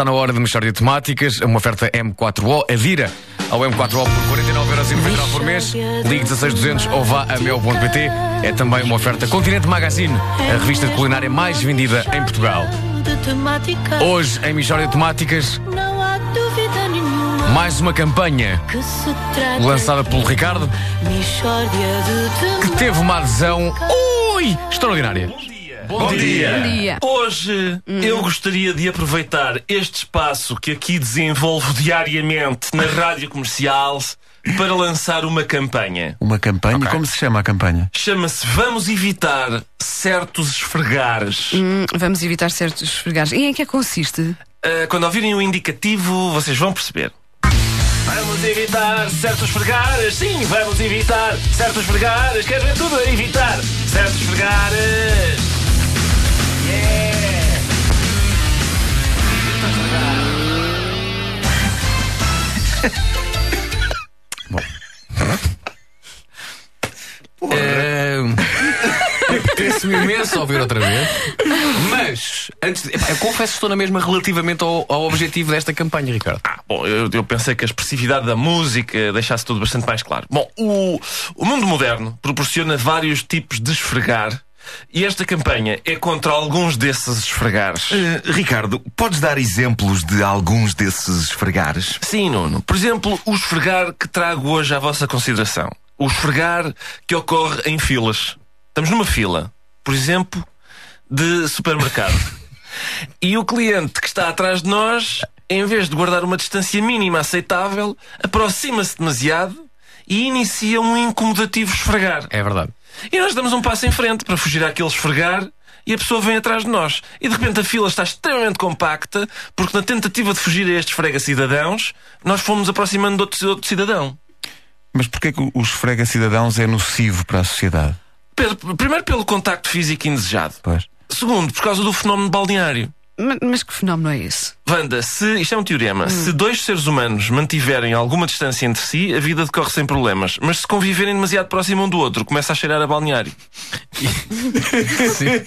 está na hora de mexer de temáticas. Uma oferta M4O. Adira ao M4O por 49,99€ por mês. Ligue 16200 ou vá a mel.pt. É também uma oferta Continente Magazine, a revista de culinária mais vendida em Portugal. Hoje, em Michória de Temáticas, mais uma campanha lançada pelo Ricardo, que teve uma adesão ui, extraordinária. Bom, dia. Bom dia. Hoje eu gostaria de aproveitar este espaço que aqui desenvolvo diariamente na rádio comercial para lançar uma campanha. Uma campanha? Como se chama a campanha? Chama-se Vamos Evitar Certos Esfregares. Hum, vamos evitar certos esfregares. E em que é que consiste? Ah, quando ouvirem o indicativo, vocês vão perceber. Vamos evitar certos esfregares. Sim, vamos evitar certos esfregares. Quer ver tudo a evitar certos esfregares. Apetece-me imenso ouvir outra vez. Mas, antes de... Eu confesso que estou na mesma relativamente ao, ao objetivo desta campanha, Ricardo. Ah, bom, eu, eu pensei que a expressividade da música deixasse tudo bastante mais claro. Bom, o, o mundo moderno proporciona vários tipos de esfregar. E esta campanha é contra alguns desses esfregares. Eh, Ricardo, podes dar exemplos de alguns desses esfregares? Sim, Nuno. Por exemplo, o esfregar que trago hoje à vossa consideração. O esfregar que ocorre em filas. Estamos numa fila, por exemplo, de supermercado. e o cliente que está atrás de nós, em vez de guardar uma distância mínima aceitável, aproxima-se demasiado e inicia um incomodativo esfregar. É verdade. E nós damos um passo em frente para fugir àquele esfregar e a pessoa vem atrás de nós. E de repente a fila está extremamente compacta porque na tentativa de fugir a estes frega-cidadãos, nós fomos aproximando de outro, outro cidadão. Mas porquê que o esfrega cidadãos é nocivo para a sociedade? Pedro, primeiro pelo contacto físico indesejado. Pois. Segundo, por causa do fenómeno balneário. Ma- Mas que fenómeno é esse? Wanda, se, isto é um teorema, se dois seres humanos mantiverem alguma distância entre si, a vida decorre sem problemas. Mas se conviverem demasiado próximo um do outro, começa a cheirar a balneário. Sim.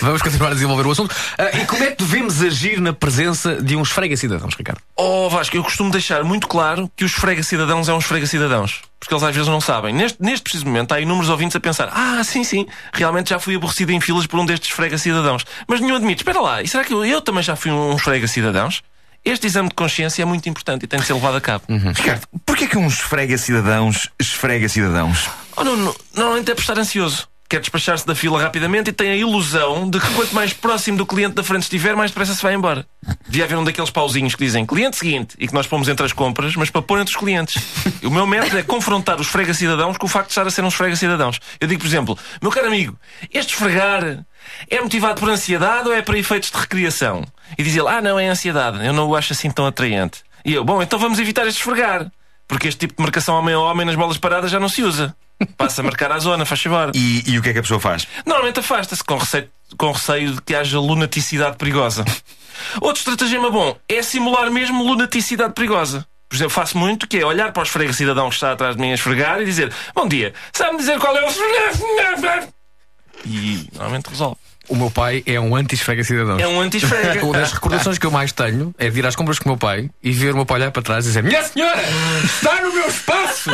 Vamos continuar a desenvolver o assunto. Ah, e como é que devemos agir na presença de uns frega-cidadãos, Ricardo? Oh Vasco, eu costumo deixar muito claro que os esfrega-cidadãos é um esfrega-cidadãos. Porque eles às vezes não sabem. Neste, neste preciso momento há inúmeros ouvintes a pensar Ah, sim, sim, realmente já fui aborrecido em filas por um destes esfrega-cidadãos. Mas nenhum admite, espera lá, e será que eu, eu também já fui um esfrega-cidadãos? Este exame de consciência é muito importante e tem de ser levado a cabo. Ricardo, porquê que um esfrega cidadãos esfrega cidadãos? Oh, não, não, normalmente é por estar ansioso. Quer despachar-se da fila rapidamente e tem a ilusão de que quanto mais próximo do cliente da frente estiver, mais depressa se vai embora. Devia haver um daqueles pauzinhos que dizem cliente seguinte e que nós pomos entre as compras, mas para pôr entre os clientes. O meu método é confrontar os frega-cidadãos com o facto de estar a ser uns frega-cidadãos. Eu digo, por exemplo, meu caro amigo, este esfregar é motivado por ansiedade ou é para efeitos de recriação? E diz ele, ah, não, é ansiedade, eu não o acho assim tão atraente. E eu, bom, então vamos evitar este esfregar. Porque este tipo de marcação homem a homem nas bolas paradas já não se usa. Passa a marcar à zona, faz favor. E, e o que é que a pessoa faz? Normalmente afasta-se com receio, com receio de que haja lunaticidade perigosa. Outro estratagema bom é simular mesmo lunaticidade perigosa. Por exemplo, faço muito que é olhar para o esfrega cidadão que está atrás de mim a esfregar e dizer Bom dia, sabe-me dizer qual é o... E normalmente resolve. O meu pai é um anti-esfrega-cidadãos. É um anti-esfrega. Uma das recordações que eu mais tenho é vir às compras com o meu pai e ver o meu pai olhar para trás e dizer: Minha senhora, está no meu espaço!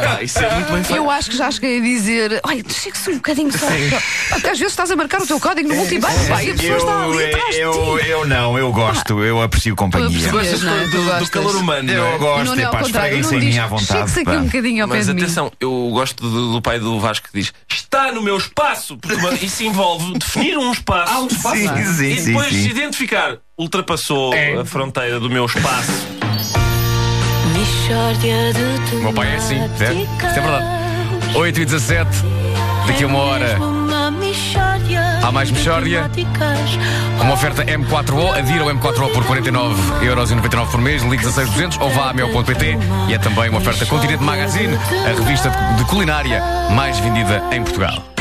É. Isso é muito bem feito. Eu acho que já cheguei a dizer: Olha, chegue-se um bocadinho só. Porque às vezes estás a marcar o teu código no multibanco, pá, e a pessoa está ali atrás eu, eu não, eu gosto, eu aprecio companhia. Tu Gostas Não, tu do, do calor humano, não Eu é? Gosto, Nuno é é pá, esfreguem-se não em mim à vontade. Chegue-se aqui um bocadinho ao Mas atenção, eu gosto do, do pai do Vasco que diz Está no meu espaço Porque uma- isso envolve definir um espaço Há um espaço. Sim, sim, E sim, depois se sim. identificar Ultrapassou É. a fronteira do meu espaço O meu pai é assim, certo? Isto é verdade. 8 e 17, daqui a uma hora, Há mais Michórdia? uma oferta M4O, adira ao M4O por 49,99€ por mês, ligue 16200 ou vá a mel.pt e é também uma oferta Continente Magazine, a revista de culinária mais vendida em Portugal.